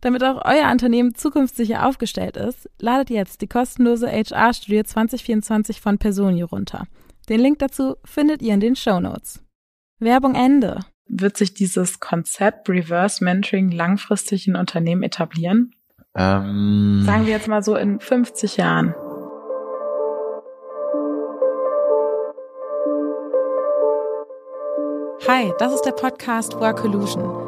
Damit auch euer Unternehmen zukunftssicher aufgestellt ist, ladet jetzt die kostenlose HR-Studie 2024 von Personio runter. Den Link dazu findet ihr in den Show Notes. Werbung Ende. Wird sich dieses Konzept Reverse Mentoring langfristig in Unternehmen etablieren? Ähm, Sagen wir jetzt mal so in 50 Jahren. Hi, das ist der Podcast Workolution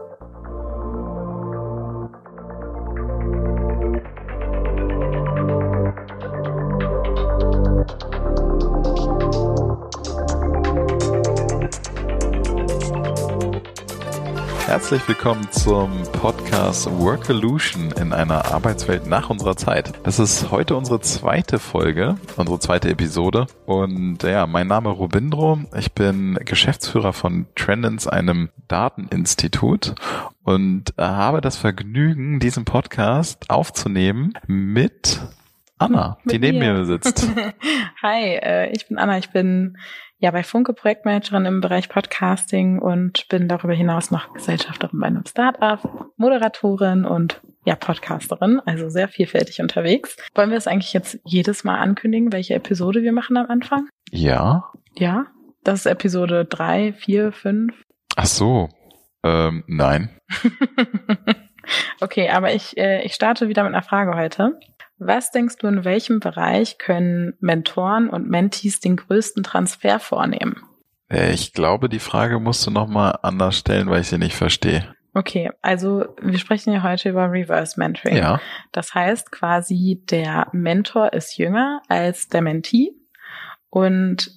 Herzlich willkommen zum Podcast Workolution in einer Arbeitswelt nach unserer Zeit. Das ist heute unsere zweite Folge, unsere zweite Episode. Und ja, mein Name Robindro. Ich bin Geschäftsführer von Trendens, einem Dateninstitut und habe das Vergnügen, diesen Podcast aufzunehmen mit Anna, mit die neben mir, mir sitzt. Hi, äh, ich bin Anna. Ich bin ja bei Funke Projektmanagerin im Bereich Podcasting und bin darüber hinaus noch Gesellschafterin bei einem Startup, Moderatorin und ja, Podcasterin, also sehr vielfältig unterwegs. Wollen wir es eigentlich jetzt jedes Mal ankündigen, welche Episode wir machen am Anfang? Ja. Ja? Das ist Episode drei, vier, fünf. Ach so. Ähm, nein. okay, aber ich, äh, ich starte wieder mit einer Frage heute. Was denkst du, in welchem Bereich können Mentoren und Mentees den größten Transfer vornehmen? Äh, ich glaube, die Frage musst du nochmal anders stellen, weil ich sie nicht verstehe. Okay, also wir sprechen ja heute über Reverse Mentoring. Ja. Das heißt quasi, der Mentor ist jünger als der Mentee und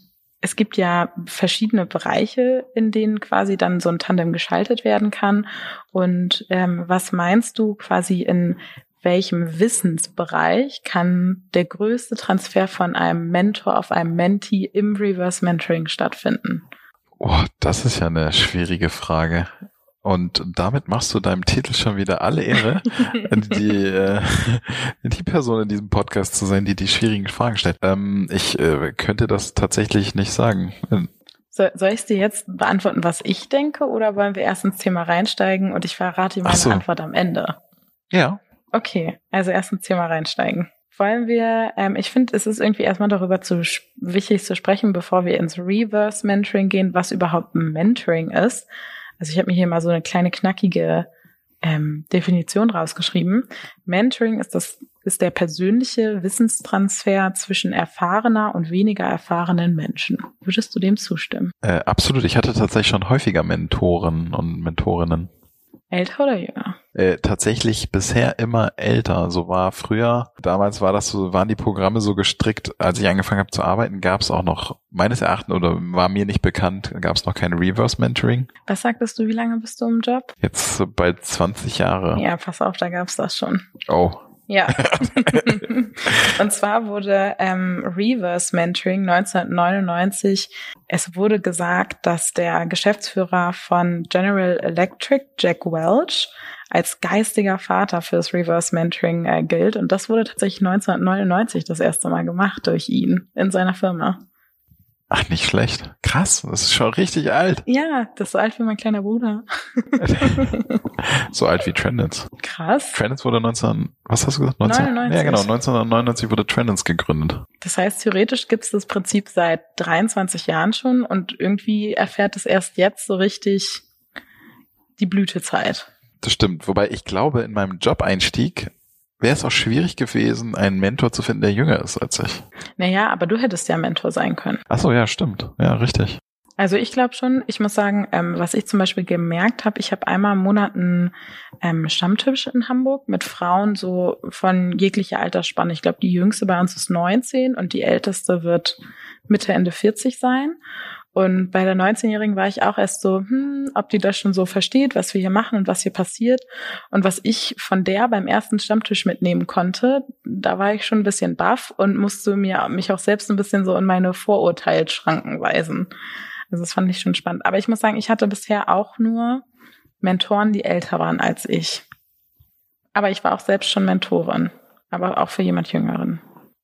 es gibt ja verschiedene Bereiche, in denen quasi dann so ein Tandem geschaltet werden kann. Und ähm, was meinst du quasi in welchem Wissensbereich kann der größte Transfer von einem Mentor auf einem Mentee im Reverse Mentoring stattfinden? Oh, das ist ja eine schwierige Frage. Und damit machst du deinem Titel schon wieder alle Ehre, die, äh, die Person in diesem Podcast zu sein, die die schwierigen Fragen stellt. Ähm, ich äh, könnte das tatsächlich nicht sagen. So, soll ich dir jetzt beantworten, was ich denke, oder wollen wir erst ins Thema reinsteigen und ich verrate dir meine so. Antwort am Ende? Ja, Okay, also erst ins Thema reinsteigen. Wollen wir, ähm, ich finde, es ist irgendwie erstmal darüber zu wichtig zu sprechen, bevor wir ins Reverse Mentoring gehen, was überhaupt ein Mentoring ist. Also ich habe mir hier mal so eine kleine knackige ähm, Definition rausgeschrieben. Mentoring ist das ist der persönliche Wissenstransfer zwischen erfahrener und weniger erfahrenen Menschen. Würdest du dem zustimmen? Äh, absolut. Ich hatte tatsächlich schon häufiger Mentoren und Mentorinnen. Älter oder jünger? Äh, tatsächlich bisher immer älter. So war früher, damals war das so, waren die Programme so gestrickt, als ich angefangen habe zu arbeiten, gab es auch noch, meines Erachtens oder war mir nicht bekannt, gab es noch kein Reverse Mentoring. Was sagtest du, wie lange bist du im Job? Jetzt bald 20 Jahre. Ja, pass auf, da gab es das schon. Oh. Ja. und zwar wurde ähm, Reverse Mentoring 1999, es wurde gesagt, dass der Geschäftsführer von General Electric, Jack Welch, als geistiger Vater fürs Reverse Mentoring äh, gilt. Und das wurde tatsächlich 1999 das erste Mal gemacht durch ihn in seiner Firma. Ach, nicht schlecht. Krass, das ist schon richtig alt. Ja, das ist so alt wie mein kleiner Bruder. so alt wie Trendens. Krass. Trendens wurde 19, was hast du gesagt? 19, 99. Ja, genau, 1999 wurde Trendens gegründet. Das heißt, theoretisch gibt es das Prinzip seit 23 Jahren schon und irgendwie erfährt es erst jetzt so richtig die Blütezeit. Das stimmt. Wobei ich glaube, in meinem Job-Einstieg wäre es auch schwierig gewesen, einen Mentor zu finden, der jünger ist als ich. Naja, aber du hättest ja Mentor sein können. Ach so, ja, stimmt. Ja, richtig. Also ich glaube schon, ich muss sagen, ähm, was ich zum Beispiel gemerkt habe, ich habe einmal im Monat einen ähm, Stammtisch in Hamburg mit Frauen so von jeglicher Altersspanne. Ich glaube, die jüngste bei uns ist 19 und die älteste wird Mitte, Ende 40 sein. Und bei der 19-Jährigen war ich auch erst so, hm, ob die das schon so versteht, was wir hier machen und was hier passiert. Und was ich von der beim ersten Stammtisch mitnehmen konnte, da war ich schon ein bisschen baff und musste mir mich auch selbst ein bisschen so in meine Vorurteilsschranken weisen. Also das fand ich schon spannend. Aber ich muss sagen, ich hatte bisher auch nur Mentoren, die älter waren als ich. Aber ich war auch selbst schon Mentorin, aber auch für jemand Jüngeren.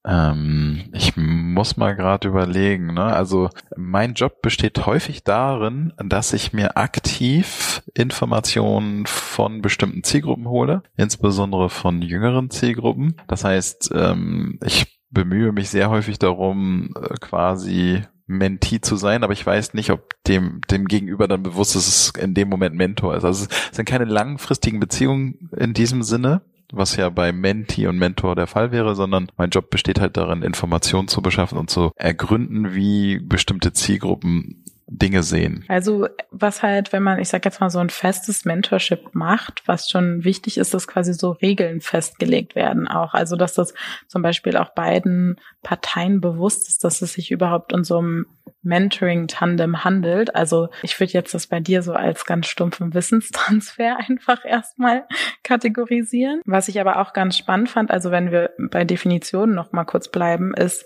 Ähm, ich muss mal gerade überlegen. Ne? Also mein Job besteht häufig darin, dass ich mir aktiv Informationen von bestimmten Zielgruppen hole, insbesondere von jüngeren Zielgruppen. Das heißt, ähm, ich bemühe mich sehr häufig darum, äh, quasi Mentee zu sein, aber ich weiß nicht, ob dem, dem Gegenüber dann bewusst ist, dass es in dem Moment Mentor ist. Also es sind keine langfristigen Beziehungen in diesem Sinne, was ja bei Mentee und Mentor der Fall wäre, sondern mein Job besteht halt darin, Informationen zu beschaffen und zu ergründen, wie bestimmte Zielgruppen Dinge sehen. Also was halt, wenn man, ich sag jetzt mal so ein festes Mentorship macht, was schon wichtig ist, dass quasi so Regeln festgelegt werden auch. Also dass das zum Beispiel auch beiden Parteien bewusst ist, dass es sich überhaupt in so einem Mentoring-Tandem handelt. Also ich würde jetzt das bei dir so als ganz stumpfen Wissenstransfer einfach erstmal kategorisieren. Was ich aber auch ganz spannend fand, also wenn wir bei Definitionen noch mal kurz bleiben, ist,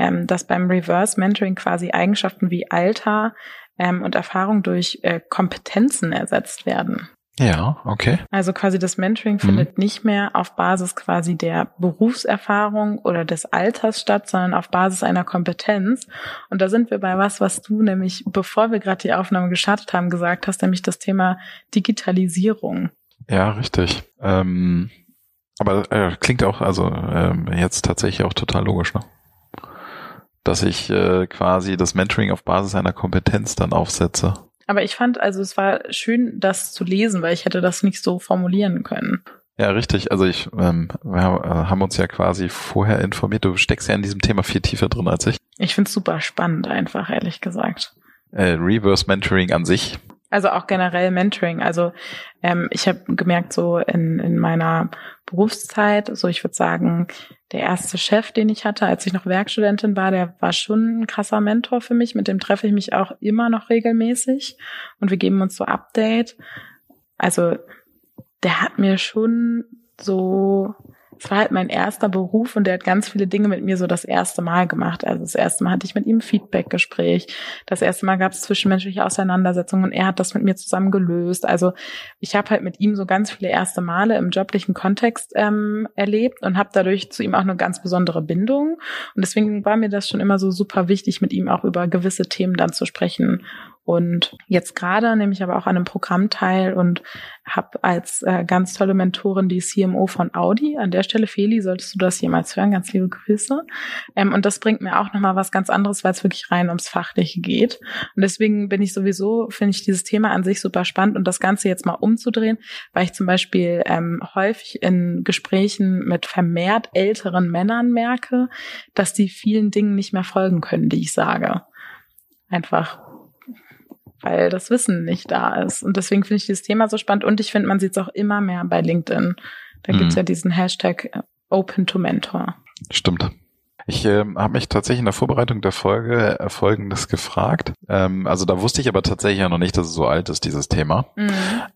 ähm, dass beim Reverse Mentoring quasi Eigenschaften wie Alter ähm, und Erfahrung durch äh, Kompetenzen ersetzt werden. Ja, okay. Also quasi das Mentoring mhm. findet nicht mehr auf Basis quasi der Berufserfahrung oder des Alters statt, sondern auf Basis einer Kompetenz. Und da sind wir bei was, was du nämlich, bevor wir gerade die Aufnahme gestartet haben, gesagt hast, nämlich das Thema Digitalisierung. Ja, richtig. Ähm, aber äh, klingt auch, also ähm, jetzt tatsächlich auch total logisch, ne? Dass ich äh, quasi das Mentoring auf Basis einer Kompetenz dann aufsetze. Aber ich fand, also es war schön, das zu lesen, weil ich hätte das nicht so formulieren können. Ja, richtig. Also ich, ähm, wir haben uns ja quasi vorher informiert. Du steckst ja in diesem Thema viel tiefer drin als ich. Ich finde es super spannend, einfach ehrlich gesagt. Äh, Reverse Mentoring an sich also auch generell Mentoring. Also ähm, ich habe gemerkt, so in, in meiner Berufszeit, so ich würde sagen, der erste Chef, den ich hatte, als ich noch Werkstudentin war, der war schon ein krasser Mentor für mich. Mit dem treffe ich mich auch immer noch regelmäßig und wir geben uns so Update. Also der hat mir schon so es war halt mein erster Beruf und der hat ganz viele Dinge mit mir so das erste Mal gemacht. Also das erste Mal hatte ich mit ihm Feedbackgespräch. Das erste Mal gab es zwischenmenschliche Auseinandersetzungen und er hat das mit mir zusammen gelöst. Also ich habe halt mit ihm so ganz viele erste Male im joblichen Kontext ähm, erlebt und habe dadurch zu ihm auch eine ganz besondere Bindung. Und deswegen war mir das schon immer so super wichtig, mit ihm auch über gewisse Themen dann zu sprechen. Und jetzt gerade nehme ich aber auch an einem Programm teil und habe als äh, ganz tolle Mentorin die CMO von Audi. An der Stelle, Feli, solltest du das jemals hören, ganz liebe Grüße. Ähm, und das bringt mir auch nochmal was ganz anderes, weil es wirklich rein ums Fachliche geht. Und deswegen bin ich sowieso, finde ich dieses Thema an sich super spannend und das Ganze jetzt mal umzudrehen, weil ich zum Beispiel ähm, häufig in Gesprächen mit vermehrt älteren Männern merke, dass die vielen Dingen nicht mehr folgen können, die ich sage. Einfach weil das Wissen nicht da ist. Und deswegen finde ich dieses Thema so spannend und ich finde, man sieht es auch immer mehr bei LinkedIn. Da mhm. gibt's ja diesen Hashtag äh, Open to Mentor. Stimmt. Ich äh, habe mich tatsächlich in der Vorbereitung der Folge äh, Folgendes gefragt. Ähm, also da wusste ich aber tatsächlich ja noch nicht, dass es so alt ist, dieses Thema. Mhm.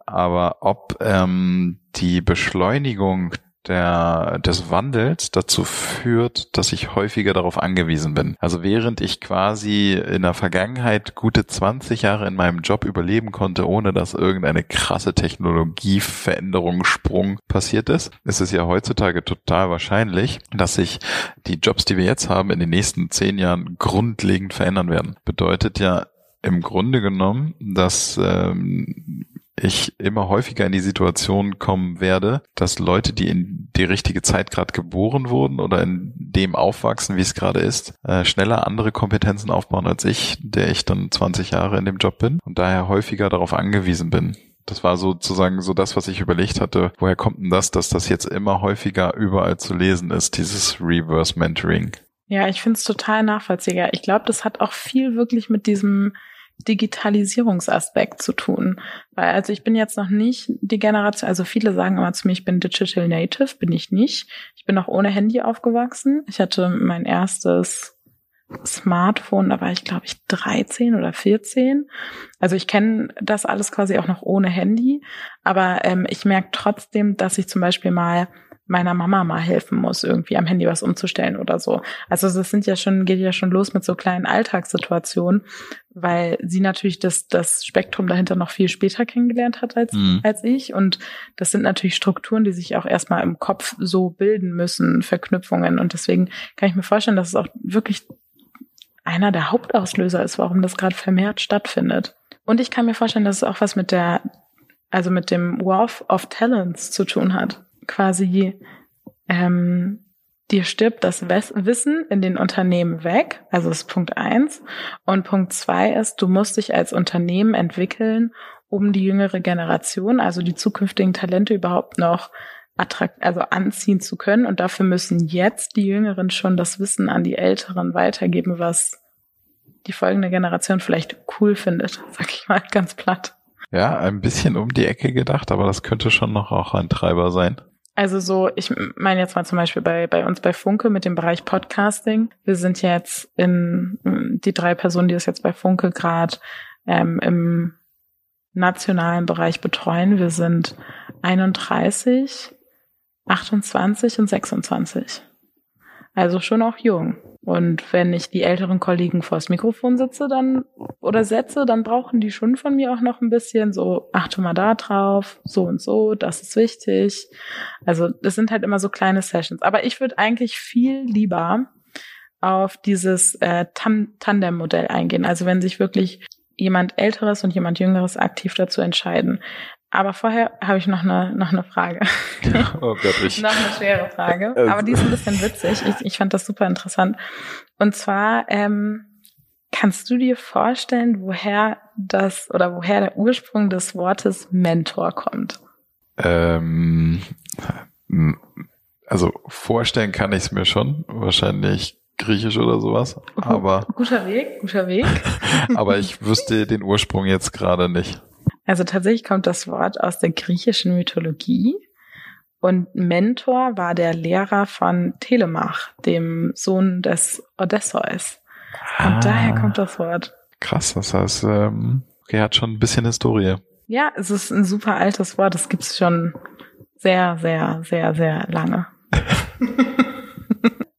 Aber ob ähm, die Beschleunigung der, des Wandels dazu führt, dass ich häufiger darauf angewiesen bin. Also während ich quasi in der Vergangenheit gute 20 Jahre in meinem Job überleben konnte, ohne dass irgendeine krasse Technologieveränderung, Sprung passiert ist, ist es ja heutzutage total wahrscheinlich, dass sich die Jobs, die wir jetzt haben, in den nächsten zehn Jahren grundlegend verändern werden. Bedeutet ja im Grunde genommen, dass ähm, ich immer häufiger in die Situation kommen werde, dass Leute, die in die richtige Zeit gerade geboren wurden oder in dem aufwachsen, wie es gerade ist, äh, schneller andere Kompetenzen aufbauen als ich, der ich dann 20 Jahre in dem Job bin und daher häufiger darauf angewiesen bin. Das war sozusagen so das, was ich überlegt hatte. Woher kommt denn das, dass das jetzt immer häufiger überall zu lesen ist, dieses Reverse Mentoring? Ja, ich finde es total nachvollziehbar. Ich glaube, das hat auch viel wirklich mit diesem Digitalisierungsaspekt zu tun. Weil also ich bin jetzt noch nicht die Generation, also viele sagen immer zu mir, ich bin Digital Native, bin ich nicht. Ich bin auch ohne Handy aufgewachsen. Ich hatte mein erstes Smartphone, da war ich glaube ich 13 oder 14. Also ich kenne das alles quasi auch noch ohne Handy, aber ähm, ich merke trotzdem, dass ich zum Beispiel mal meiner Mama mal helfen muss, irgendwie am Handy was umzustellen oder so. Also das sind ja schon, geht ja schon los mit so kleinen Alltagssituationen, weil sie natürlich das, das Spektrum dahinter noch viel später kennengelernt hat als, mhm. als ich. Und das sind natürlich Strukturen, die sich auch erstmal im Kopf so bilden müssen, Verknüpfungen. Und deswegen kann ich mir vorstellen, dass es auch wirklich einer der Hauptauslöser ist, warum das gerade vermehrt stattfindet. Und ich kann mir vorstellen, dass es auch was mit der, also mit dem Wealth of Talents zu tun hat quasi ähm, dir stirbt das Wissen in den Unternehmen weg. Also ist Punkt eins. Und Punkt zwei ist, du musst dich als Unternehmen entwickeln, um die jüngere Generation, also die zukünftigen Talente überhaupt noch attrakt, also anziehen zu können. Und dafür müssen jetzt die Jüngeren schon das Wissen an die Älteren weitergeben, was die folgende Generation vielleicht cool findet, sag ich mal ganz platt. Ja, ein bisschen um die Ecke gedacht, aber das könnte schon noch auch ein Treiber sein. Also so, ich meine jetzt mal zum Beispiel bei, bei uns bei Funke mit dem Bereich Podcasting. Wir sind jetzt in die drei Personen, die es jetzt bei Funke gerade ähm, im nationalen Bereich betreuen. Wir sind 31, 28 und 26. Also schon auch jung. Und wenn ich die älteren Kollegen vors Mikrofon sitze, dann oder setze, dann brauchen die schon von mir auch noch ein bisschen so, achte mal da drauf, so und so, das ist wichtig. Also das sind halt immer so kleine Sessions. Aber ich würde eigentlich viel lieber auf dieses äh, Tandem-Modell eingehen. Also wenn sich wirklich jemand Älteres und jemand Jüngeres aktiv dazu entscheiden. Aber vorher habe ich noch eine, noch eine Frage. Oh Gott, ich. noch eine schwere Frage. Also Aber die ist ein bisschen witzig. Ich, ich fand das super interessant. Und zwar, ähm, kannst du dir vorstellen, woher das oder woher der Ursprung des Wortes Mentor kommt? Ähm, also vorstellen kann ich es mir schon. Wahrscheinlich griechisch oder sowas. Aber guter Weg, guter Weg. aber ich wüsste den Ursprung jetzt gerade nicht. Also tatsächlich kommt das Wort aus der griechischen Mythologie. Und Mentor war der Lehrer von Telemach, dem Sohn des Odysseus. Und ah, daher kommt das Wort. Krass, das heißt, ähm, okay, hat schon ein bisschen Historie. Ja, es ist ein super altes Wort. Das gibt's schon sehr, sehr, sehr, sehr lange.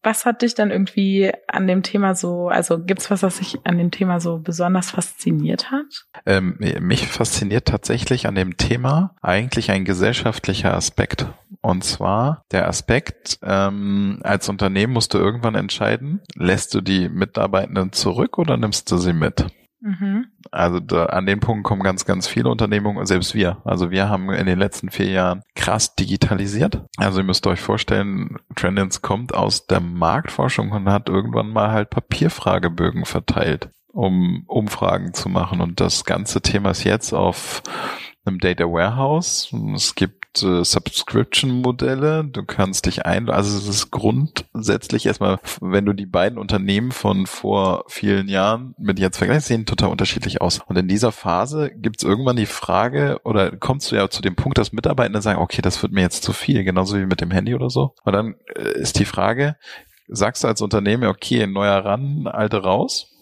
Was hat dich dann irgendwie an dem Thema so, also gibt's was, was dich an dem Thema so besonders fasziniert hat? Ähm, mich fasziniert tatsächlich an dem Thema eigentlich ein gesellschaftlicher Aspekt. Und zwar der Aspekt, ähm, als Unternehmen musst du irgendwann entscheiden, lässt du die Mitarbeitenden zurück oder nimmst du sie mit? Mhm. Also da, an den Punkt kommen ganz, ganz viele Unternehmungen, selbst wir. Also wir haben in den letzten vier Jahren krass digitalisiert. Also ihr müsst euch vorstellen, Trendins kommt aus der Marktforschung und hat irgendwann mal halt Papierfragebögen verteilt, um Umfragen zu machen. Und das ganze Thema ist jetzt auf einem Data Warehouse. Es gibt äh, Subscription-Modelle. Du kannst dich ein, also es ist grundsätzlich erstmal, wenn du die beiden Unternehmen von vor vielen Jahren mit jetzt vergleichst, sehen total unterschiedlich aus. Und in dieser Phase gibt es irgendwann die Frage, oder kommst du ja zu dem Punkt, dass Mitarbeitende sagen, okay, das wird mir jetzt zu viel, genauso wie mit dem Handy oder so. Und dann äh, ist die Frage, sagst du als Unternehmen, okay, neuer ran, alte raus?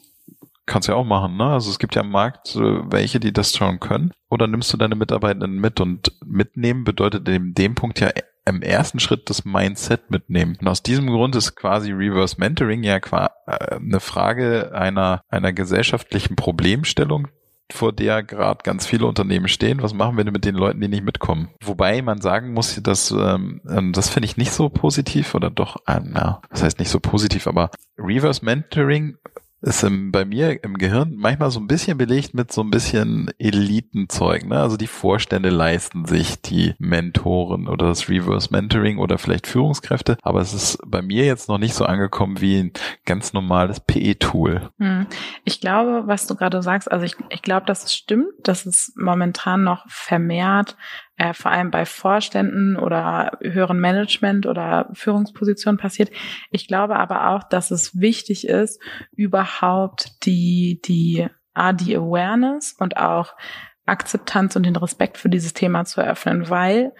Kannst ja auch machen, ne? Also es gibt ja am Markt äh, welche, die das schon können. Oder nimmst du deine Mitarbeitenden mit? Und mitnehmen bedeutet in dem Punkt ja im ersten Schritt das Mindset mitnehmen. Und aus diesem Grund ist quasi Reverse Mentoring ja äh, eine Frage einer, einer gesellschaftlichen Problemstellung, vor der gerade ganz viele Unternehmen stehen. Was machen wir denn mit den Leuten, die nicht mitkommen? Wobei man sagen muss, dass ähm, ähm das finde ich nicht so positiv oder doch, ähm, na, das heißt nicht so positiv, aber Reverse Mentoring ist im, bei mir im Gehirn manchmal so ein bisschen belegt mit so ein bisschen Elitenzeug. Ne? Also die Vorstände leisten sich die Mentoren oder das Reverse Mentoring oder vielleicht Führungskräfte. Aber es ist bei mir jetzt noch nicht so angekommen wie ein ganz normales PE-Tool. Hm. Ich glaube, was du gerade sagst, also ich, ich glaube, dass es stimmt, dass es momentan noch vermehrt äh, vor allem bei Vorständen oder höheren Management oder Führungspositionen passiert. Ich glaube aber auch, dass es wichtig ist, überhaupt die, die, ah, die Awareness und auch Akzeptanz und den Respekt für dieses Thema zu eröffnen, weil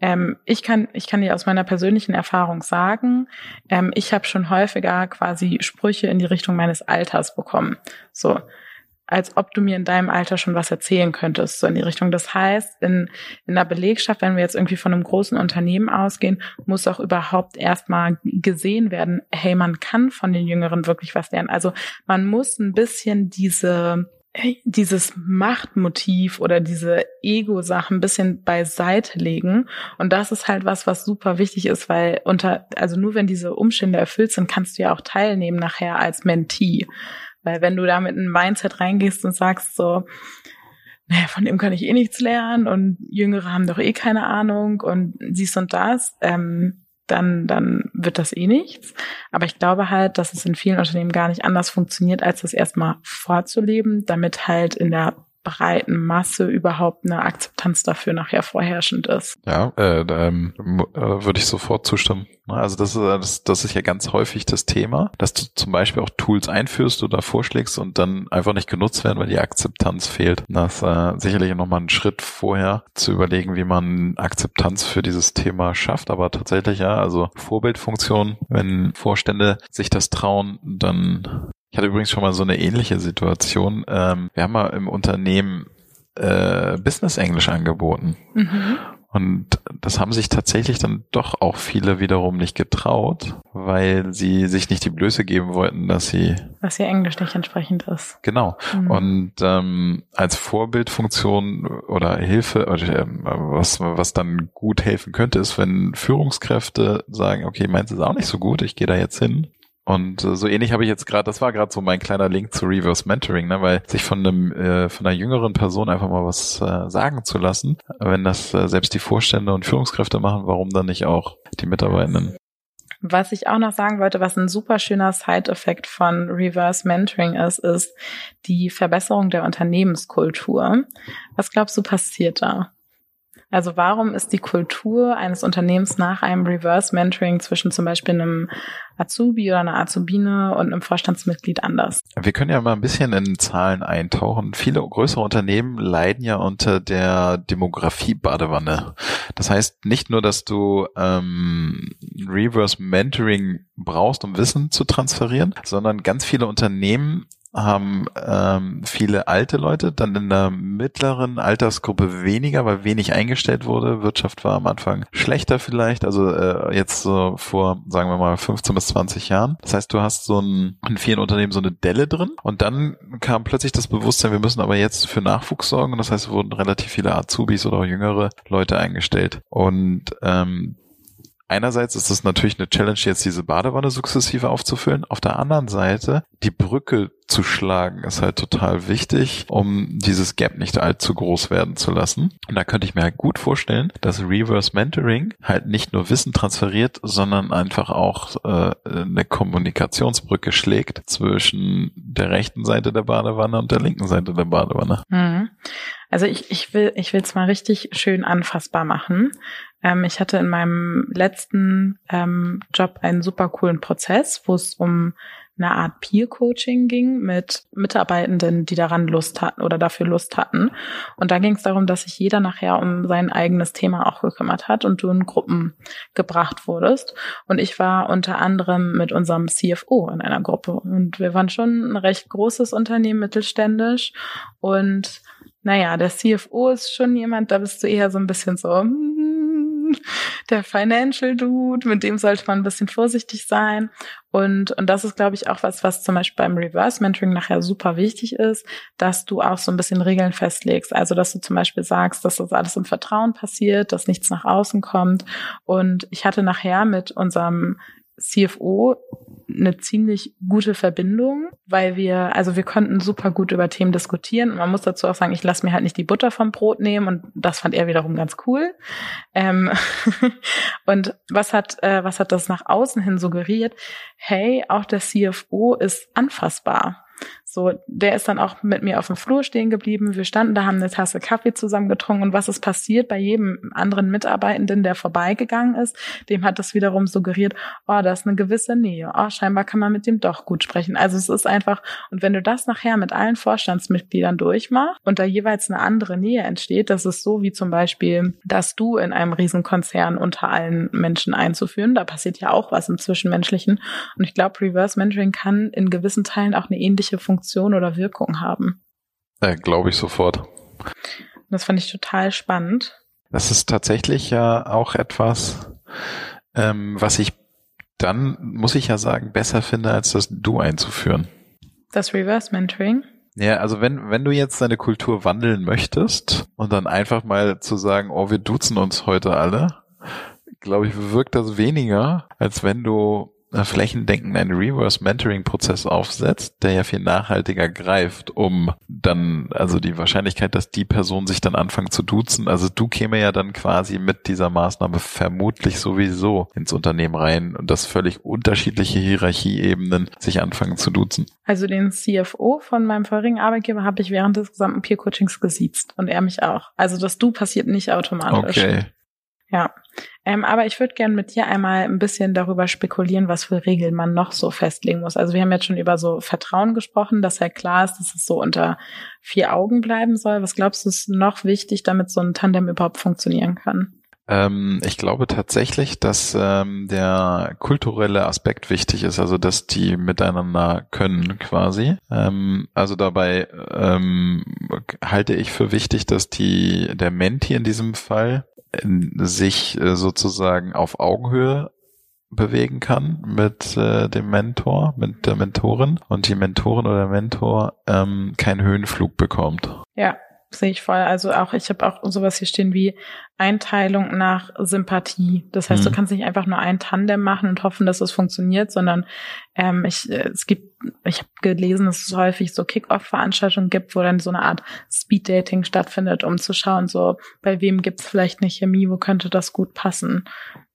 ähm, ich kann ich kann dir aus meiner persönlichen Erfahrung sagen, ähm, ich habe schon häufiger quasi Sprüche in die Richtung meines Alters bekommen. So, als ob du mir in deinem Alter schon was erzählen könntest, so in die Richtung. Das heißt, in, in der Belegschaft, wenn wir jetzt irgendwie von einem großen Unternehmen ausgehen, muss auch überhaupt erstmal gesehen werden, hey, man kann von den Jüngeren wirklich was lernen. Also man muss ein bisschen diese, dieses Machtmotiv oder diese Ego-Sachen ein bisschen beiseite legen. Und das ist halt was, was super wichtig ist, weil unter, also nur wenn diese Umstände erfüllt sind, kannst du ja auch teilnehmen nachher als Mentee. Weil wenn du da mit einem Mindset reingehst und sagst so, naja, von dem kann ich eh nichts lernen und Jüngere haben doch eh keine Ahnung und siehst und das, ähm, dann, dann wird das eh nichts. Aber ich glaube halt, dass es in vielen Unternehmen gar nicht anders funktioniert, als das erstmal vorzuleben, damit halt in der breiten Masse überhaupt eine Akzeptanz dafür nachher vorherrschend ist. Ja, äh, ähm, äh, würde ich sofort zustimmen. Also das ist, das, das ist ja ganz häufig das Thema, dass du zum Beispiel auch Tools einführst oder vorschlägst und dann einfach nicht genutzt werden, weil die Akzeptanz fehlt. Das ist äh, sicherlich nochmal ein Schritt vorher zu überlegen, wie man Akzeptanz für dieses Thema schafft. Aber tatsächlich ja, also Vorbildfunktion, wenn Vorstände sich das trauen, dann ich hatte übrigens schon mal so eine ähnliche Situation. Ähm, wir haben mal im Unternehmen äh, Business Englisch angeboten. Mhm. Und das haben sich tatsächlich dann doch auch viele wiederum nicht getraut, weil sie sich nicht die Blöße geben wollten, dass sie. Dass ihr Englisch nicht entsprechend ist. Genau. Mhm. Und ähm, als Vorbildfunktion oder Hilfe, oder, äh, was, was dann gut helfen könnte, ist, wenn Führungskräfte sagen, okay, meins ist auch nicht so gut, ich gehe da jetzt hin und äh, so ähnlich habe ich jetzt gerade, das war gerade so mein kleiner Link zu Reverse Mentoring, ne, weil sich von einem äh, von einer jüngeren Person einfach mal was äh, sagen zu lassen, wenn das äh, selbst die Vorstände und Führungskräfte machen, warum dann nicht auch die Mitarbeitenden? Was ich auch noch sagen wollte, was ein super schöner Side-Effekt von Reverse Mentoring ist, ist die Verbesserung der Unternehmenskultur. Was glaubst du passiert da? Also warum ist die Kultur eines Unternehmens nach einem Reverse Mentoring zwischen zum Beispiel einem Azubi oder einer Azubine und einem Vorstandsmitglied anders? Wir können ja mal ein bisschen in Zahlen eintauchen. Viele größere Unternehmen leiden ja unter der Demografie-Badewanne. Das heißt nicht nur, dass du ähm, Reverse Mentoring brauchst, um Wissen zu transferieren, sondern ganz viele Unternehmen haben ähm, viele alte Leute, dann in der mittleren Altersgruppe weniger, weil wenig eingestellt wurde. Wirtschaft war am Anfang schlechter vielleicht, also äh, jetzt so vor, sagen wir mal, 15 bis 20 Jahren. Das heißt, du hast so ein, in vielen Unternehmen so eine Delle drin und dann kam plötzlich das Bewusstsein, wir müssen aber jetzt für Nachwuchs sorgen und das heißt, wurden relativ viele Azubis oder auch jüngere Leute eingestellt. Und ähm, einerseits ist es natürlich eine Challenge, jetzt diese Badewanne sukzessive aufzufüllen. Auf der anderen Seite, die Brücke zu schlagen, ist halt total wichtig, um dieses Gap nicht allzu groß werden zu lassen. Und da könnte ich mir halt gut vorstellen, dass Reverse Mentoring halt nicht nur Wissen transferiert, sondern einfach auch äh, eine Kommunikationsbrücke schlägt zwischen der rechten Seite der Badewanne und der linken Seite der Badewanne. Mhm. Also ich, ich will ich will es mal richtig schön anfassbar machen. Ähm, ich hatte in meinem letzten ähm, Job einen super coolen Prozess, wo es um eine Art Peer-Coaching ging mit Mitarbeitenden, die daran Lust hatten oder dafür Lust hatten. Und da ging es darum, dass sich jeder nachher um sein eigenes Thema auch gekümmert hat und du in Gruppen gebracht wurdest. Und ich war unter anderem mit unserem CFO in einer Gruppe. Und wir waren schon ein recht großes Unternehmen, mittelständisch. Und naja, der CFO ist schon jemand, da bist du eher so ein bisschen so, hm, der Financial Dude, mit dem sollte man ein bisschen vorsichtig sein. Und, und das ist, glaube ich, auch was, was zum Beispiel beim Reverse Mentoring nachher super wichtig ist, dass du auch so ein bisschen Regeln festlegst. Also, dass du zum Beispiel sagst, dass das alles im Vertrauen passiert, dass nichts nach außen kommt. Und ich hatte nachher mit unserem CFO eine ziemlich gute Verbindung, weil wir, also wir konnten super gut über Themen diskutieren. Und man muss dazu auch sagen, ich lasse mir halt nicht die Butter vom Brot nehmen und das fand er wiederum ganz cool. Ähm und was hat, äh, was hat das nach außen hin suggeriert? Hey, auch der CFO ist anfassbar. So, der ist dann auch mit mir auf dem Flur stehen geblieben. Wir standen da, haben eine Tasse Kaffee zusammen getrunken und was ist passiert bei jedem anderen Mitarbeitenden, der vorbeigegangen ist, dem hat das wiederum suggeriert, oh, da ist eine gewisse Nähe. Oh, scheinbar kann man mit dem doch gut sprechen. Also es ist einfach, und wenn du das nachher mit allen Vorstandsmitgliedern durchmachst und da jeweils eine andere Nähe entsteht, das ist so wie zum Beispiel, dass du in einem Riesenkonzern unter allen Menschen einzuführen, da passiert ja auch was im Zwischenmenschlichen. Und ich glaube, Reverse Mentoring kann in gewissen Teilen auch eine ähnliche Funktion Funktion oder Wirkung haben. Ja, Glaube ich sofort. Das fand ich total spannend. Das ist tatsächlich ja auch etwas, ähm, was ich dann, muss ich ja sagen, besser finde, als das Du einzuführen. Das Reverse Mentoring? Ja, also wenn, wenn du jetzt deine Kultur wandeln möchtest und dann einfach mal zu sagen, oh, wir duzen uns heute alle, glaube ich, wirkt das weniger, als wenn du flächendeckend einen Reverse-Mentoring-Prozess aufsetzt, der ja viel nachhaltiger greift, um dann, also die Wahrscheinlichkeit, dass die Person sich dann anfängt zu duzen, also du käme ja dann quasi mit dieser Maßnahme vermutlich sowieso ins Unternehmen rein und dass völlig unterschiedliche Hierarchieebenen sich anfangen zu duzen. Also den CFO von meinem vorherigen Arbeitgeber habe ich während des gesamten Peer-Coachings gesiezt und er mich auch. Also das Du passiert nicht automatisch. Okay. Ja, ähm, aber ich würde gerne mit dir einmal ein bisschen darüber spekulieren, was für Regeln man noch so festlegen muss. Also wir haben jetzt schon über so Vertrauen gesprochen, dass ja klar ist, dass es so unter vier Augen bleiben soll. Was glaubst du ist noch wichtig, damit so ein Tandem überhaupt funktionieren kann? Ähm, ich glaube tatsächlich, dass ähm, der kulturelle Aspekt wichtig ist, also dass die miteinander können quasi. Ähm, also dabei ähm, halte ich für wichtig, dass die der Menti in diesem Fall sich äh, sozusagen auf Augenhöhe bewegen kann mit äh, dem Mentor, mit der Mentorin und die Mentorin oder der Mentor ähm, keinen Höhenflug bekommt. Ja, sehe ich voll. Also auch, ich habe auch sowas hier stehen wie Einteilung nach Sympathie. Das heißt, mhm. du kannst nicht einfach nur ein Tandem machen und hoffen, dass es funktioniert, sondern ähm, ich, äh, es gibt, ich habe gelesen, dass es häufig so Kick-Off-Veranstaltungen gibt, wo dann so eine Art Speed-Dating stattfindet, um zu schauen, so bei wem gibt's vielleicht eine Chemie, wo könnte das gut passen.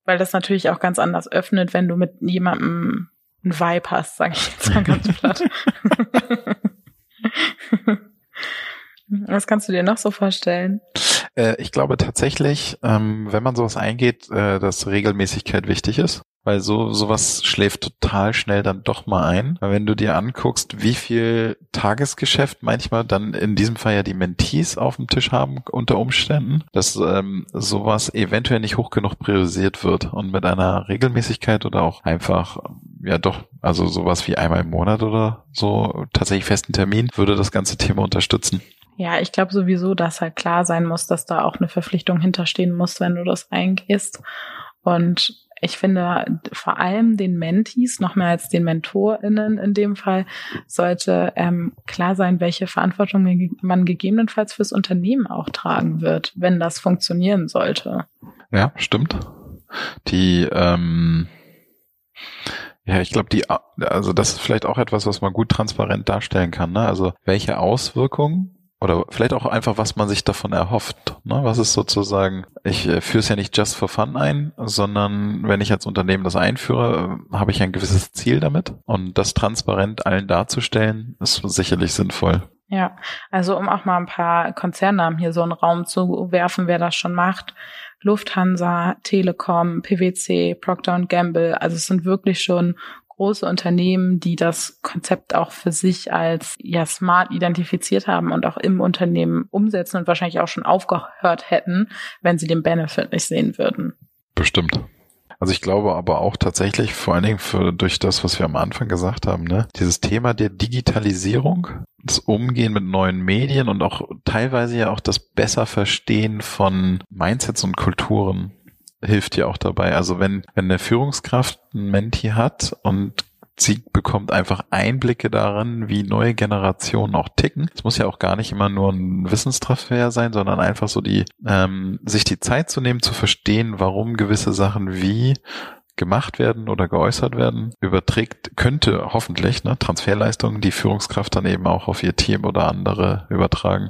Weil das natürlich auch ganz anders öffnet, wenn du mit jemandem ein Vibe hast, sage ich jetzt mal ganz platt. Was kannst du dir noch so vorstellen? Äh, ich glaube tatsächlich, ähm, wenn man sowas eingeht, äh, dass Regelmäßigkeit wichtig ist. Weil so sowas schläft total schnell dann doch mal ein. Wenn du dir anguckst, wie viel Tagesgeschäft manchmal dann in diesem Fall ja die Mentees auf dem Tisch haben unter Umständen, dass ähm, sowas eventuell nicht hoch genug priorisiert wird. Und mit einer Regelmäßigkeit oder auch einfach, ja doch, also sowas wie einmal im Monat oder so tatsächlich festen Termin, würde das ganze Thema unterstützen. Ja, ich glaube sowieso, dass halt klar sein muss, dass da auch eine Verpflichtung hinterstehen muss, wenn du das eingehst. Und ich finde, vor allem den Mentees, noch mehr als den MentorInnen in dem Fall, sollte ähm, klar sein, welche Verantwortung man gegebenenfalls fürs Unternehmen auch tragen wird, wenn das funktionieren sollte. Ja, stimmt. Die, ähm, ja, ich glaube, die, also das ist vielleicht auch etwas, was man gut transparent darstellen kann. Ne? Also welche Auswirkungen oder vielleicht auch einfach, was man sich davon erhofft. Ne? Was ist sozusagen, ich äh, führe es ja nicht just for fun ein, sondern wenn ich als Unternehmen das einführe, äh, habe ich ein gewisses Ziel damit. Und das transparent allen darzustellen, ist sicherlich sinnvoll. Ja, also um auch mal ein paar Konzernnamen hier so in den Raum zu werfen, wer das schon macht. Lufthansa, Telekom, PwC, Procter Gamble, also es sind wirklich schon große Unternehmen, die das Konzept auch für sich als ja smart identifiziert haben und auch im Unternehmen umsetzen und wahrscheinlich auch schon aufgehört hätten, wenn sie den Benefit nicht sehen würden. Bestimmt. Also ich glaube aber auch tatsächlich, vor allen Dingen für, durch das, was wir am Anfang gesagt haben, ne, dieses Thema der Digitalisierung, das Umgehen mit neuen Medien und auch teilweise ja auch das besser Verstehen von Mindsets und Kulturen hilft ja auch dabei. Also wenn, wenn eine Führungskraft ein Menti hat und sie bekommt einfach Einblicke darin, wie neue Generationen auch ticken. Es muss ja auch gar nicht immer nur ein Wissenstransfer sein, sondern einfach so die, ähm, sich die Zeit zu nehmen, zu verstehen, warum gewisse Sachen wie gemacht werden oder geäußert werden, überträgt, könnte hoffentlich ne, Transferleistungen die Führungskraft dann eben auch auf ihr Team oder andere übertragen.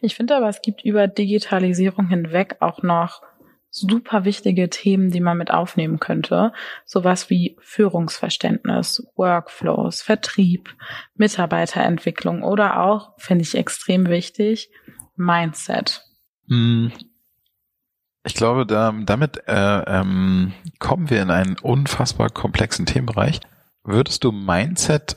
Ich finde aber, es gibt über Digitalisierung hinweg auch noch super wichtige Themen, die man mit aufnehmen könnte. Sowas wie Führungsverständnis, Workflows, Vertrieb, Mitarbeiterentwicklung oder auch, finde ich extrem wichtig, Mindset. Hm. Ich glaube, da, damit äh, ähm, kommen wir in einen unfassbar komplexen Themenbereich. Würdest du Mindset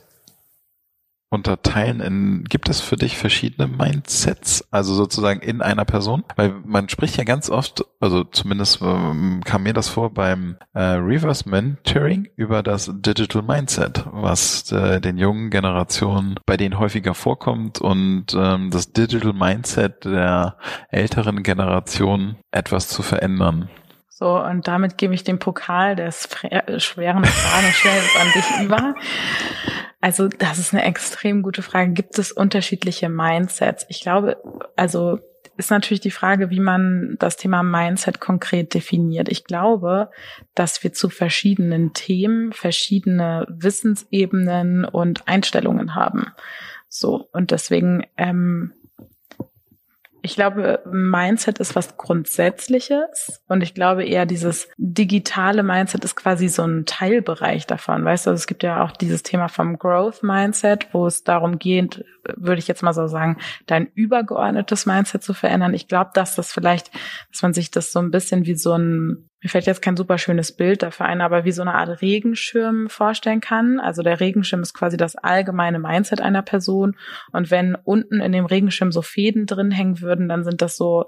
unterteilen in, gibt es für dich verschiedene Mindsets, also sozusagen in einer Person? Weil man spricht ja ganz oft, also zumindest ähm, kam mir das vor beim äh, Reverse Mentoring über das Digital Mindset, was äh, den jungen Generationen bei denen häufiger vorkommt und ähm, das Digital Mindset der älteren Generation etwas zu verändern. So, und damit gebe ich den Pokal des schweren Fragen an dich über. Also, das ist eine extrem gute Frage. Gibt es unterschiedliche Mindsets? Ich glaube, also ist natürlich die Frage, wie man das Thema Mindset konkret definiert. Ich glaube, dass wir zu verschiedenen Themen verschiedene Wissensebenen und Einstellungen haben. So, und deswegen ähm, ich glaube, Mindset ist was Grundsätzliches und ich glaube eher dieses digitale Mindset ist quasi so ein Teilbereich davon. Weißt du, also es gibt ja auch dieses Thema vom Growth Mindset, wo es darum geht, würde ich jetzt mal so sagen, dein übergeordnetes Mindset zu verändern. Ich glaube, dass das vielleicht, dass man sich das so ein bisschen wie so ein mir fällt jetzt kein super schönes Bild dafür ein, aber wie so eine Art Regenschirm vorstellen kann. Also der Regenschirm ist quasi das allgemeine Mindset einer Person. Und wenn unten in dem Regenschirm so Fäden drin hängen würden, dann sind das so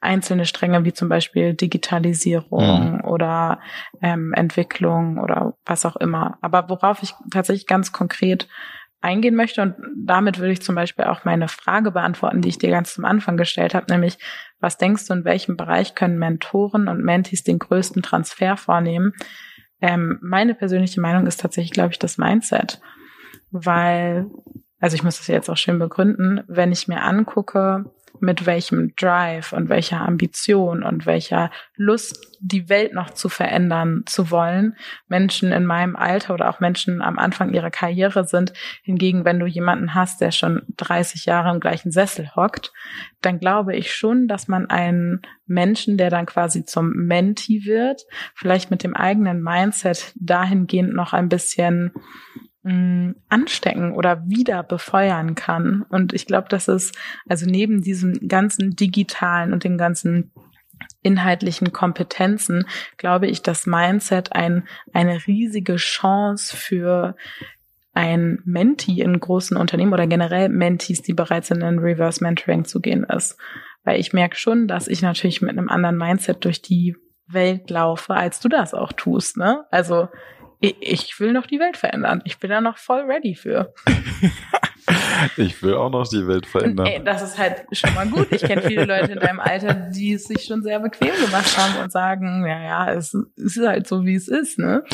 einzelne Stränge wie zum Beispiel Digitalisierung mhm. oder ähm, Entwicklung oder was auch immer. Aber worauf ich tatsächlich ganz konkret eingehen möchte. Und damit würde ich zum Beispiel auch meine Frage beantworten, die ich dir ganz zum Anfang gestellt habe, nämlich, was denkst du, in welchem Bereich können Mentoren und Mentees den größten Transfer vornehmen? Ähm, meine persönliche Meinung ist tatsächlich, glaube ich, das Mindset. Weil, also ich muss das jetzt auch schön begründen, wenn ich mir angucke, mit welchem Drive und welcher Ambition und welcher Lust, die Welt noch zu verändern zu wollen, Menschen in meinem Alter oder auch Menschen am Anfang ihrer Karriere sind. Hingegen, wenn du jemanden hast, der schon 30 Jahre im gleichen Sessel hockt, dann glaube ich schon, dass man einen Menschen, der dann quasi zum Menti wird, vielleicht mit dem eigenen Mindset dahingehend noch ein bisschen mh, anstecken oder wieder befeuern kann. Und ich glaube, dass es also neben diesem ganzen digitalen und den ganzen inhaltlichen Kompetenzen, glaube ich, dass Mindset ein, eine riesige Chance für ein Menti in großen Unternehmen oder generell Mentis, die bereit sind, in Reverse Mentoring zu gehen, ist. Weil ich merke schon, dass ich natürlich mit einem anderen Mindset durch die Welt laufe, als du das auch tust. Ne? Also ich will noch die Welt verändern. Ich bin da noch voll ready für. Ich will auch noch die Welt verändern. Ey, das ist halt schon mal gut. Ich kenne viele Leute in deinem Alter, die es sich schon sehr bequem gemacht haben und sagen, ja, ja, es ist halt so, wie es ist, ne?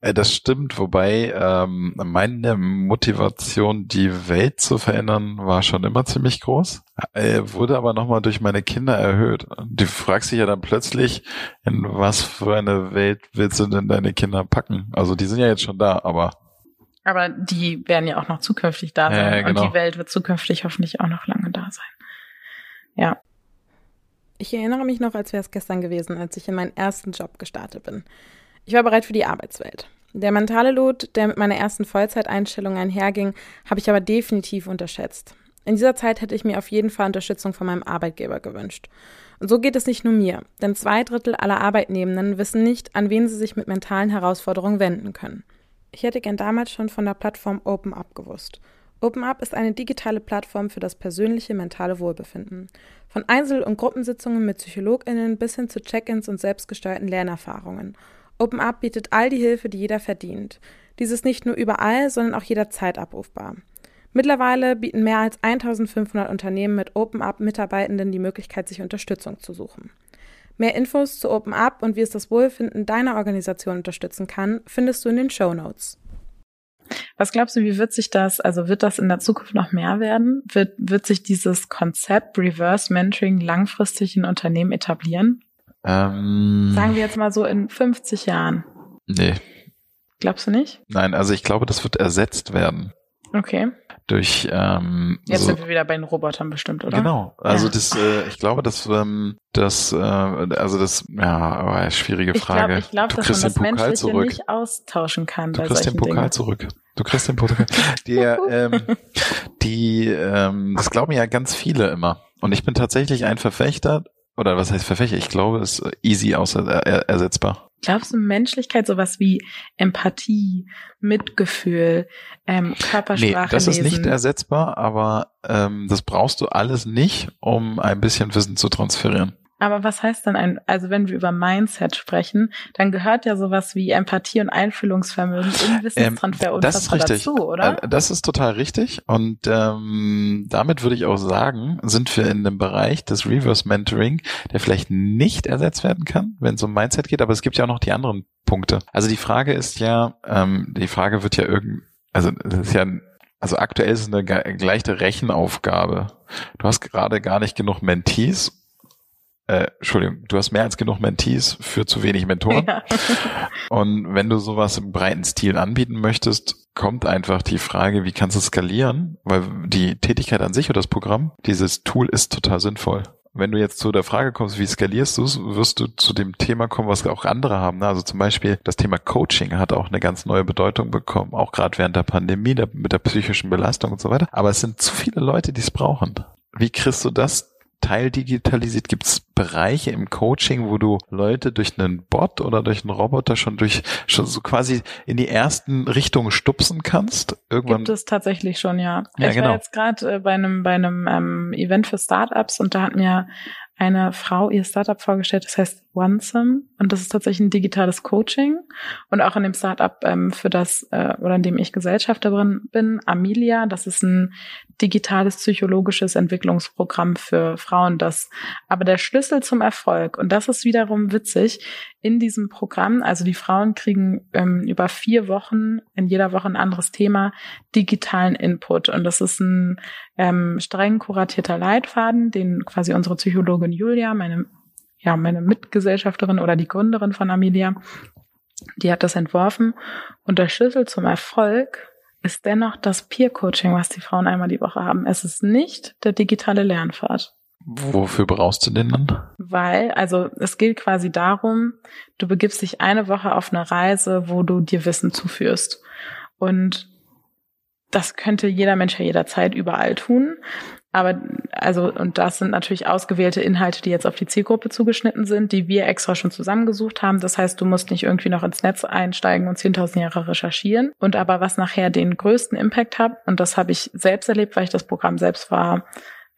Äh, das stimmt, wobei ähm, meine Motivation, die Welt zu verändern, war schon immer ziemlich groß, äh, wurde aber nochmal durch meine Kinder erhöht. Du fragst dich ja dann plötzlich, in was für eine Welt willst du denn deine Kinder packen? Also die sind ja jetzt schon da, aber Aber die werden ja auch noch zukünftig da sein. Ja, genau. Und die Welt wird zukünftig hoffentlich auch noch lange da sein. Ja. Ich erinnere mich noch, als wäre es gestern gewesen, als ich in meinen ersten Job gestartet bin. Ich war bereit für die Arbeitswelt. Der mentale Load, der mit meiner ersten Vollzeiteinstellung einherging, habe ich aber definitiv unterschätzt. In dieser Zeit hätte ich mir auf jeden Fall Unterstützung von meinem Arbeitgeber gewünscht. Und so geht es nicht nur mir, denn zwei Drittel aller Arbeitnehmenden wissen nicht, an wen sie sich mit mentalen Herausforderungen wenden können. Ich hätte gern damals schon von der Plattform OpenUp gewusst. OpenUp ist eine digitale Plattform für das persönliche mentale Wohlbefinden. Von Einzel- und Gruppensitzungen mit PsychologInnen bis hin zu Check-ins und selbstgesteuerten Lernerfahrungen. OpenUp bietet all die Hilfe, die jeder verdient. Dies ist nicht nur überall, sondern auch jederzeit abrufbar. Mittlerweile bieten mehr als 1500 Unternehmen mit OpenUp Mitarbeitenden die Möglichkeit, sich Unterstützung zu suchen. Mehr Infos zu OpenUp und wie es das Wohlfinden deiner Organisation unterstützen kann, findest du in den Show Notes. Was glaubst du, wie wird sich das, also wird das in der Zukunft noch mehr werden? Wird, wird sich dieses Konzept Reverse Mentoring langfristig in Unternehmen etablieren? Ähm, Sagen wir jetzt mal so in 50 Jahren. nee. Glaubst du nicht? Nein, also ich glaube, das wird ersetzt werden Okay. Durch ähm, Jetzt so, sind wir wieder bei den Robotern bestimmt, oder? Genau. Also Ja. das, äh, ich glaube, dass ähm, das, äh, also das, ja, aber schwierige Ich glaube, Frage. ich glaub, du dass man kriegst den das Pokal Menschliche zurück. nicht austauschen kann Du bei kriegst den Pokal Dingen. zurück. Du kriegst den Pokal. Der, ähm, die, ähm, das glauben ja ganz viele immer. Und ich bin tatsächlich ein Verfechter, oder was heißt Verfechter? Ich glaube, es ist easy außer, er, ersetzbar. Glaubst du, Menschlichkeit, sowas wie Empathie, Mitgefühl, ähm, Nee, Körpersprache das ist lesen? nicht ersetzbar, aber ähm, das brauchst du alles nicht, um ein bisschen Wissen zu transferieren. Aber was heißt denn ein, also wenn wir über Mindset sprechen, dann gehört ja sowas wie Empathie und Einfühlungsvermögen im Wissenstransfer Ähm, das ist richtig. dazu, oder? Äh, Das ist total richtig. Und ähm, damit würde ich auch sagen, sind wir in einem Bereich des Reverse Mentoring, der vielleicht nicht ersetzt werden kann, wenn es um Mindset geht, aber es gibt ja auch noch die anderen Punkte. Also die Frage ist ja, ähm, die Frage wird ja irgend, also das ist ja also aktuell ist es eine gleiche Rechenaufgabe. Du hast gerade gar nicht genug Mentees. Äh, Entschuldigung, du hast mehr als genug Mentees für zu wenig Mentoren. Ja. Und wenn du sowas im breiten Stil anbieten möchtest, kommt einfach die Frage, wie kannst du skalieren? Weil die Tätigkeit an sich oder das Programm, dieses Tool ist total sinnvoll. Wenn du jetzt zu der Frage kommst, wie skalierst du es, wirst du zu dem Thema kommen, was auch andere haben. Also zum Beispiel das Thema Coaching hat auch eine ganz neue Bedeutung bekommen, auch gerade während der Pandemie mit der psychischen Belastung und so weiter. Aber es sind zu viele Leute, die es brauchen. Wie kriegst du das teildigitalisiert? Gibt es Bereiche im Coaching, wo du Leute durch einen Bot oder durch einen Roboter schon durch schon so quasi in die ersten Richtungen stupsen kannst? Irgendwann. Gibt es tatsächlich schon, ja. Ja, ich genau. war jetzt gerade äh, bei einem, bei einem ähm, Event für Startups und da hat mir eine Frau ihr Startup vorgestellt, das heißt OneSome. Und das ist tatsächlich ein digitales Coaching und auch in dem Startup, ähm, für das äh, oder in dem ich Gesellschafterin bin, Amelia, das ist ein digitales psychologisches Entwicklungsprogramm für Frauen, das aber der Schlüssel zum Erfolg und das ist wiederum witzig in diesem Programm, also die Frauen kriegen ähm, über vier Wochen in jeder Woche ein anderes Thema digitalen Input. Und das ist ein ähm, streng kuratierter Leitfaden, den quasi unsere Psychologin Julia, meine ja meine Mitgesellschafterin oder die Gründerin von Amelia, die hat das entworfen und der Schlüssel zum Erfolg ist dennoch das Peer-Coaching, was die Frauen einmal die Woche haben. Es ist nicht der digitale Lernpfad. Wofür brauchst du den dann? Weil, also es geht quasi darum, du begibst dich eine Woche auf eine Reise, wo du dir Wissen zuführst. Und das könnte jeder Mensch ja jederzeit überall tun. Aber also, und das sind natürlich ausgewählte Inhalte, die jetzt auf die Zielgruppe zugeschnitten sind, die wir extra schon zusammengesucht haben. Das heißt, du musst nicht irgendwie noch ins Netz einsteigen und 10.000 Jahre recherchieren. Und aber was nachher den größten Impact hat, und das habe ich selbst erlebt, weil ich das Programm selbst war,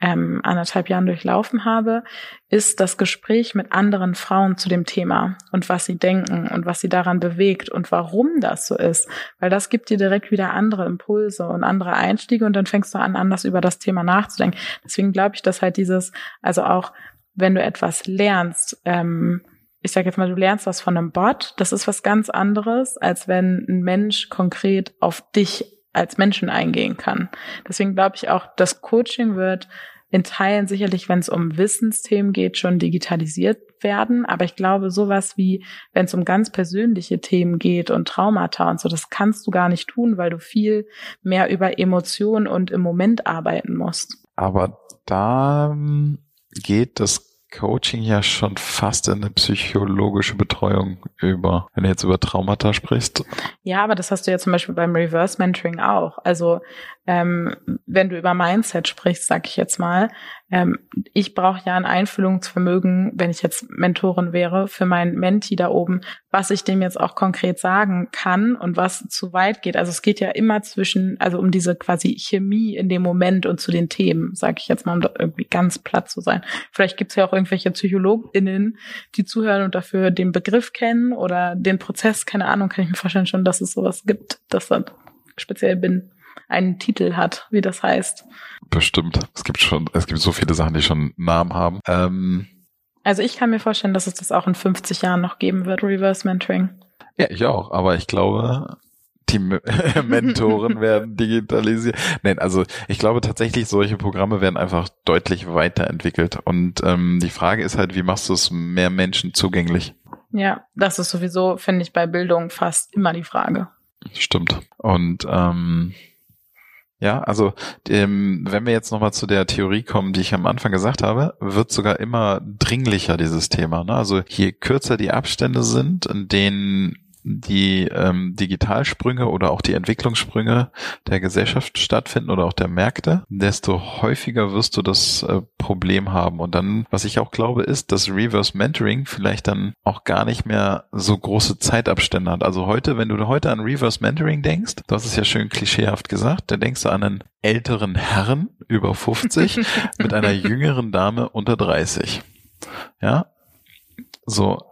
ähm, anderthalb Jahren durchlaufen habe, ist das Gespräch mit anderen Frauen zu dem Thema und was sie denken und was sie daran bewegt und warum das so ist. Weil das gibt dir direkt wieder andere Impulse und andere Einstiege und dann fängst du an, anders über das Thema nachzudenken. Deswegen glaube ich, dass halt dieses, also auch wenn du etwas lernst, ähm, ich sage jetzt mal, du lernst was von einem Bot, das ist was ganz anderes, als wenn ein Mensch konkret auf dich als Menschen eingehen kann. Deswegen glaube ich auch, das Coaching wird in Teilen sicherlich, wenn es um Wissensthemen geht, schon digitalisiert werden. Aber ich glaube, sowas wie, wenn es um ganz persönliche Themen geht und Traumata und so, das kannst du gar nicht tun, weil du viel mehr über Emotionen und im Moment arbeiten musst. Aber da ähm, geht das Coaching ja schon fast in eine psychologische Betreuung über, wenn du jetzt über Traumata sprichst. Ja, aber das hast du ja zum Beispiel beim Reverse Mentoring auch. Also ähm, wenn du über Mindset sprichst, sag ich jetzt mal, ähm, ich brauche ja ein Einfühlungsvermögen, wenn ich jetzt Mentorin wäre, für meinen Menti da oben, was ich dem jetzt auch konkret sagen kann und was zu weit geht. Also es geht ja immer zwischen, also um diese quasi Chemie in dem Moment und zu den Themen, sage ich jetzt mal, um da irgendwie ganz platt zu sein. Vielleicht gibt es ja auch irgendwelche PsychologInnen, die zuhören und dafür den Begriff kennen oder den Prozess, keine Ahnung, kann ich mir vorstellen schon, dass es sowas gibt, dass das speziell bin einen Titel hat, wie das heißt. Bestimmt. Es gibt schon, es gibt so viele Sachen, die schon Namen haben. Ähm, also ich kann mir vorstellen, dass es das auch in 50 Jahren noch geben wird, Reverse Mentoring. Ja, ich auch, aber ich glaube, die Mentoren werden digitalisiert. Nein, also ich glaube tatsächlich, solche Programme werden einfach deutlich weiterentwickelt. Und ähm, die Frage ist halt, wie machst du es mehr Menschen zugänglich? Ja, das ist sowieso, finde ich, bei Bildung fast immer die Frage. Stimmt. Und ähm, ja, also ähm, wenn wir jetzt nochmal zu der Theorie kommen, die ich am Anfang gesagt habe, wird sogar immer dringlicher dieses Thema. Ne? Also je kürzer die Abstände sind, in denen die ähm, Digitalsprünge oder auch die Entwicklungssprünge der Gesellschaft stattfinden oder auch der Märkte, desto häufiger wirst du das äh, Problem haben. Und dann, was ich auch glaube, ist, dass Reverse Mentoring vielleicht dann auch gar nicht mehr so große Zeitabstände hat. Also heute, wenn du heute an Reverse Mentoring denkst, du hast es ja schön klischeehaft gesagt, da denkst du an einen älteren Herrn über 50 mit einer jüngeren Dame unter 30. Ja, so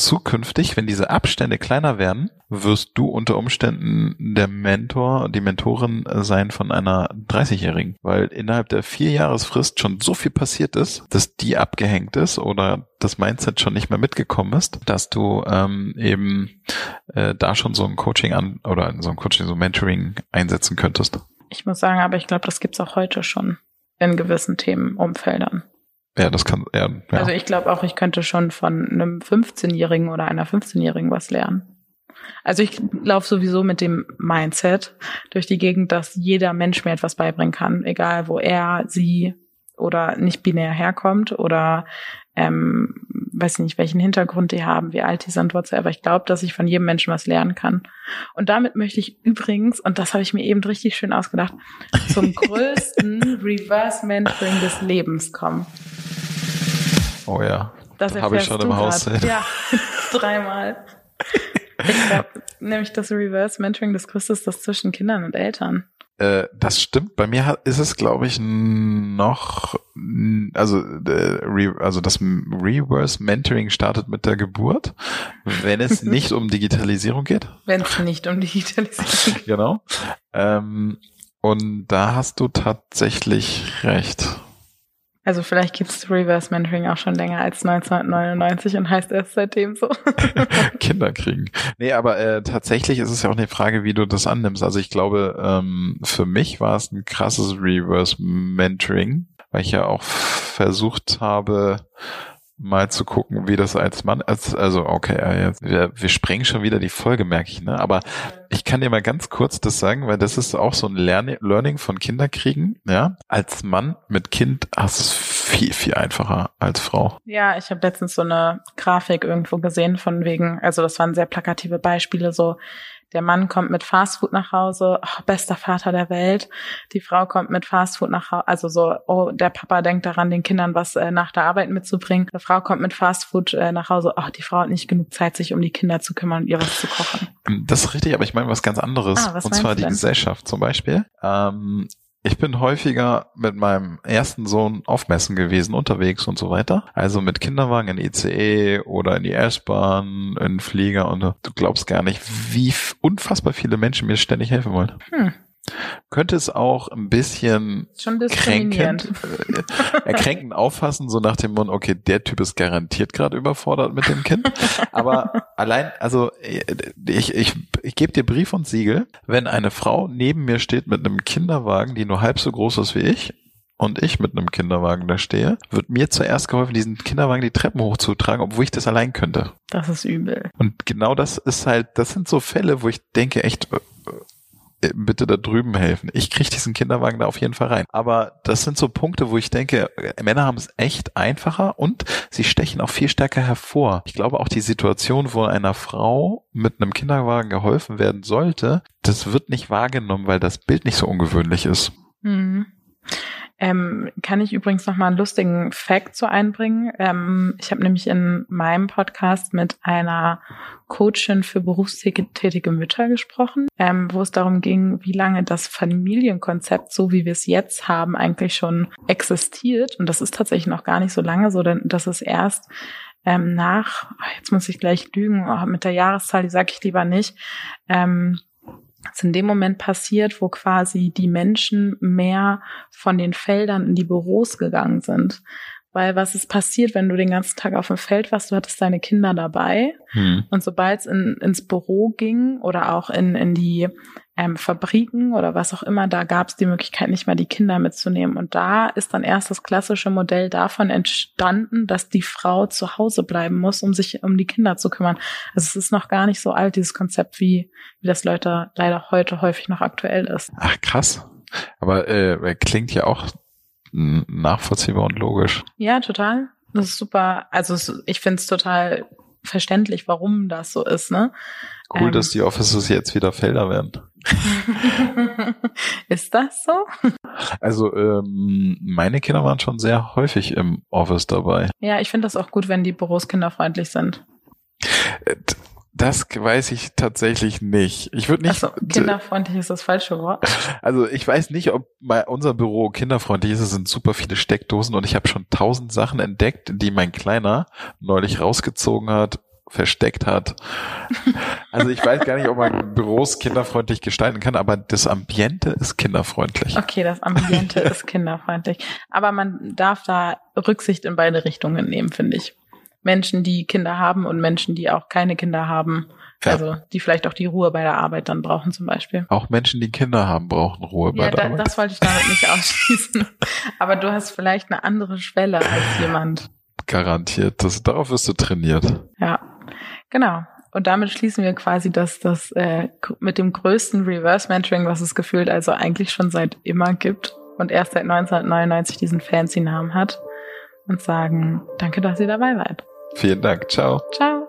zukünftig, wenn diese Abstände kleiner werden, wirst du unter Umständen der Mentor, die Mentorin sein von einer 30-Jährigen, weil innerhalb der vier Jahresfrist schon so viel passiert ist, dass die abgehängt ist oder das Mindset schon nicht mehr mitgekommen ist, dass du ähm, eben äh, da schon so ein Coaching an oder so ein Coaching, so Mentoring einsetzen könntest. Ich muss sagen, aber ich glaube, das gibt's auch heute schon in gewissen Themenumfeldern. Ja, das kann, ja. ja. Also ich glaube auch, ich könnte schon von einem 15-Jährigen oder einer 15-Jährigen was lernen. Also ich laufe sowieso mit dem Mindset durch die Gegend, dass jeder Mensch mir etwas beibringen kann, egal wo er, sie oder nicht binär herkommt oder ähm, weiß nicht, welchen Hintergrund die haben, wie alt die sind, whatsoever. Ich glaube, dass ich von jedem Menschen was lernen kann. Und damit möchte ich übrigens, und das habe ich mir eben richtig schön ausgedacht, zum größten Reverse Mentoring des Lebens kommen. Oh ja. Das habe ich schon im Haus. Ja, dreimal. Ich glaube, nämlich das Reverse Mentoring des größte ist das zwischen Kindern und Eltern. Äh, das stimmt. Bei mir ist es, glaube ich, noch, also, äh, also das Reverse Mentoring startet mit der Geburt, wenn es nicht um Digitalisierung geht. Wenn es nicht um Digitalisierung geht. Genau. Ähm, und da hast du tatsächlich recht. Also vielleicht gibt es Reverse Mentoring auch schon länger als 1999 und heißt erst seitdem so. Kinder kriegen. Nee, aber äh, tatsächlich ist es ja auch eine Frage, wie du das annimmst. Also ich glaube, ähm, für mich war es ein krasses Reverse Mentoring, weil ich ja auch versucht habe, mal zu gucken, wie das als Mann, als, also okay, jetzt, wir, wir sprengen schon wieder die Folge, merke ich, ne? Aber ich kann dir mal ganz kurz das sagen, weil das ist auch so ein Learning, von Kinderkriegen, ja. Als Mann mit Kind hast es viel, viel einfacher als Frau. Ja, ich habe letztens so eine Grafik irgendwo gesehen von wegen, also das waren sehr plakative Beispiele, so der Mann kommt mit Fastfood nach Hause, oh, bester Vater der Welt. Die Frau kommt mit Fastfood nach Hause, also so, oh, der Papa denkt daran, den Kindern was äh, nach der Arbeit mitzubringen. Die Frau kommt mit Fastfood äh, nach Hause, oh, die Frau hat nicht genug Zeit, sich um die Kinder zu kümmern und ihr was zu kochen. Das ist richtig, aber ich meine was ganz anderes. Ah, und zwar die Gesellschaft zum Beispiel. Ähm, ich bin häufiger mit meinem ersten Sohn auf Messen gewesen, unterwegs und so weiter. Also mit Kinderwagen in ICE oder in die S-Bahn, in Flieger und du glaubst gar nicht, wie unfassbar viele Menschen mir ständig helfen wollen. Hm könnte es auch ein bisschen kränkend, äh, kränkend auffassen, so nach dem Mund, okay, der Typ ist garantiert gerade überfordert mit dem Kind. Aber allein, also äh, ich, ich, ich gebe dir Brief und Siegel, wenn eine Frau neben mir steht mit einem Kinderwagen, die nur halb so groß ist wie ich, und ich mit einem Kinderwagen da stehe, wird mir zuerst geholfen, diesen Kinderwagen die Treppen hochzutragen, obwohl ich das allein könnte. Das ist übel. Und genau das ist halt, das sind so Fälle, wo ich denke echt, äh, äh, bitte da drüben helfen. Ich kriege diesen Kinderwagen da auf jeden Fall rein. Aber das sind so Punkte, wo ich denke, äh, Männer haben es echt einfacher und sie stechen auch viel stärker hervor. Ich glaube auch die Situation, wo einer Frau mit einem Kinderwagen geholfen werden sollte, das wird nicht wahrgenommen, weil das Bild nicht so ungewöhnlich ist. Mhm. Ähm, kann ich übrigens noch mal einen lustigen Fact so einbringen. Ähm, ich habe nämlich in meinem Podcast mit einer Coachin für berufstätige Mütter gesprochen, ähm, wo es darum ging, wie lange das Familienkonzept, so wie wir es jetzt haben, eigentlich schon existiert. Und das ist tatsächlich noch gar nicht so lange so, denn das ist erst ähm, nach, jetzt muss ich gleich lügen, oh, mit der Jahreszahl, die sage ich lieber nicht, ähm, ist in dem Moment passiert, wo quasi die Menschen mehr von den Feldern in die Büros gegangen sind. Weil was ist passiert, wenn du den ganzen Tag auf dem Feld warst, du hattest deine Kinder dabei hm. und sobald es in, ins Büro ging oder auch in, in die ähm, Fabriken oder was auch immer, da gab es die Möglichkeit, nicht mal die Kinder mitzunehmen. Und da ist dann erst das klassische Modell davon entstanden, dass die Frau zu Hause bleiben muss, um sich um die Kinder zu kümmern. Also es ist noch gar nicht so alt, dieses Konzept, wie, wie das Leute leider heute häufig noch aktuell ist. Ach krass. Aber äh, klingt ja auch nachvollziehbar und logisch. Ja, total. Das ist super. Also ich finde es total verständlich, warum das so ist. Ne? Cool, ähm, dass die Offices jetzt wieder Felder werden. ist das so? Also ähm, meine Kinder waren schon sehr häufig im Office dabei. Ja, ich finde das auch gut, wenn die Büros kinderfreundlich sind. Das weiß ich tatsächlich nicht. Ich würde nicht. Also, kinderfreundlich ist das falsche Wort. Also ich weiß nicht, ob bei unser Büro kinderfreundlich ist. Es sind super viele Steckdosen und ich habe schon tausend Sachen entdeckt, die mein Kleiner neulich rausgezogen hat, versteckt hat. Also ich weiß gar nicht, ob man Büros kinderfreundlich gestalten kann, aber das Ambiente ist kinderfreundlich. Okay, das Ambiente ist kinderfreundlich. Aber man darf da Rücksicht in beide Richtungen nehmen, finde ich. Menschen, die Kinder haben und Menschen, die auch keine Kinder haben. Ja. Also die vielleicht auch die Ruhe bei der Arbeit dann brauchen zum Beispiel. Auch Menschen, die Kinder haben, brauchen Ruhe ja, bei der da, Arbeit. Das wollte ich damit nicht ausschließen. Aber du hast vielleicht eine andere Schwelle als jemand. Garantiert. Das, darauf wirst du trainiert. Ja, genau. Und damit schließen wir quasi das, das äh, mit dem größten Reverse Mentoring, was es gefühlt also eigentlich schon seit immer gibt und erst seit 1999 diesen fancy Namen hat und sagen, danke, dass ihr dabei wart. Vielen Dank. Ciao. Ciao.